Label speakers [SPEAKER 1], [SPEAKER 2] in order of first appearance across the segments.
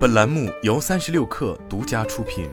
[SPEAKER 1] 本栏目由三十六氪独家出品。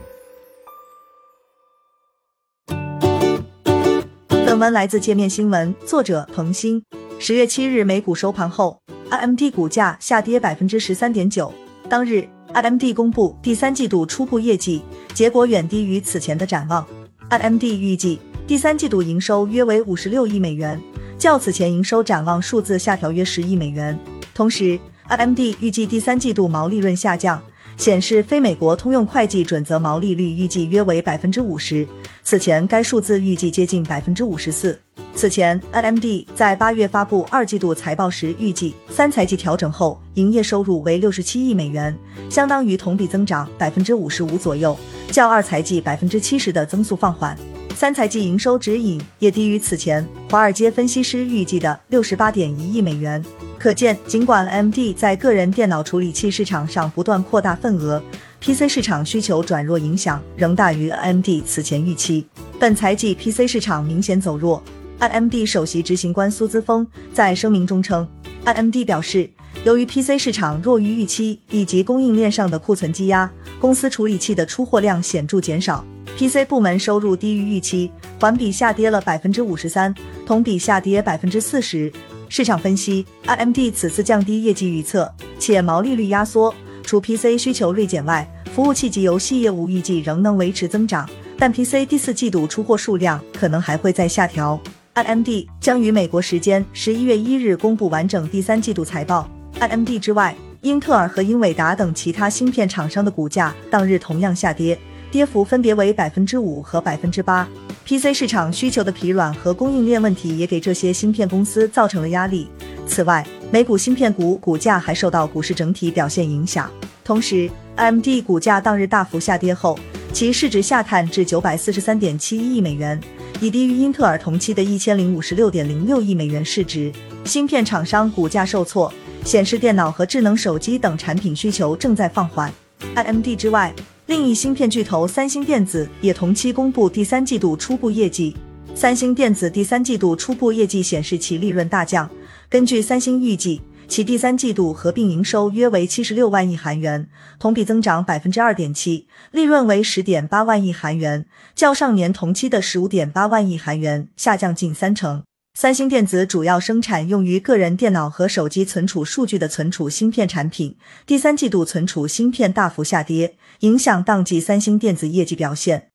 [SPEAKER 2] 本文来自界面新闻，作者彭鑫。十月七日美股收盘后，AMD 股价下跌百分之十三点九。当日，AMD 公布第三季度初步业绩，结果远低于此前的展望。AMD 预计第三季度营收约为五十六亿美元，较此前营收展望数字下调约十亿美元。同时，AMD 预计第三季度毛利润下降，显示非美国通用会计准则毛利率预计约为百分之五十，此前该数字预计接近百分之五十四。此前，AMD 在八月发布二季度财报时，预计三财季调整后营业收入为六十七亿美元，相当于同比增长百分之五十五左右，较二财季百分之七十的增速放缓。三财季营收指引也低于此前华尔街分析师预计的六十八点一亿美元。可见，尽管 AMD 在个人电脑处理器市场上不断扩大份额，PC 市场需求转弱影响仍大于 AMD 此前预期。本财季 PC 市场明显走弱。AMD 首席执行官苏姿峰在声明中称，AMD 表示，由于 PC 市场弱于预期以及供应链上的库存积压，公司处理器的出货量显著减少，PC 部门收入低于预期，环比下跌了百分之五十三，同比下跌百分之四十。市场分析，AMD 此次降低业绩预测，且毛利率压缩，除 PC 需求锐减外，服务器及游戏业务预计仍能维持增长，但 PC 第四季度出货数量可能还会再下调。AMD 将于美国时间十一月一日公布完整第三季度财报。AMD 之外，英特尔和英伟达等其他芯片厂商的股价当日同样下跌，跌幅分别为百分之五和百分之八。PC 市场需求的疲软和供应链问题也给这些芯片公司造成了压力。此外，美股芯片股股价还受到股市整体表现影响。同时，AMD 股价当日大幅下跌后，其市值下探至九百四十三点七一亿美元，已低于英特尔同期的一千零五十六点零六亿美元市值。芯片厂商股价受挫，显示电脑和智能手机等产品需求正在放缓。AMD 之外，另一芯片巨头三星电子也同期公布第三季度初步业绩。三星电子第三季度初步业绩显示其利润大降。根据三星预计，其第三季度合并营收约为七十六万亿韩元，同比增长百分之二点七，利润为十点八万亿韩元，较上年同期的十五点八万亿韩元下降近三成。三星电子主要生产用于个人电脑和手机存储数据的存储芯片产品，第三季度存储芯片大幅下跌，影响当季三星电子业绩表现。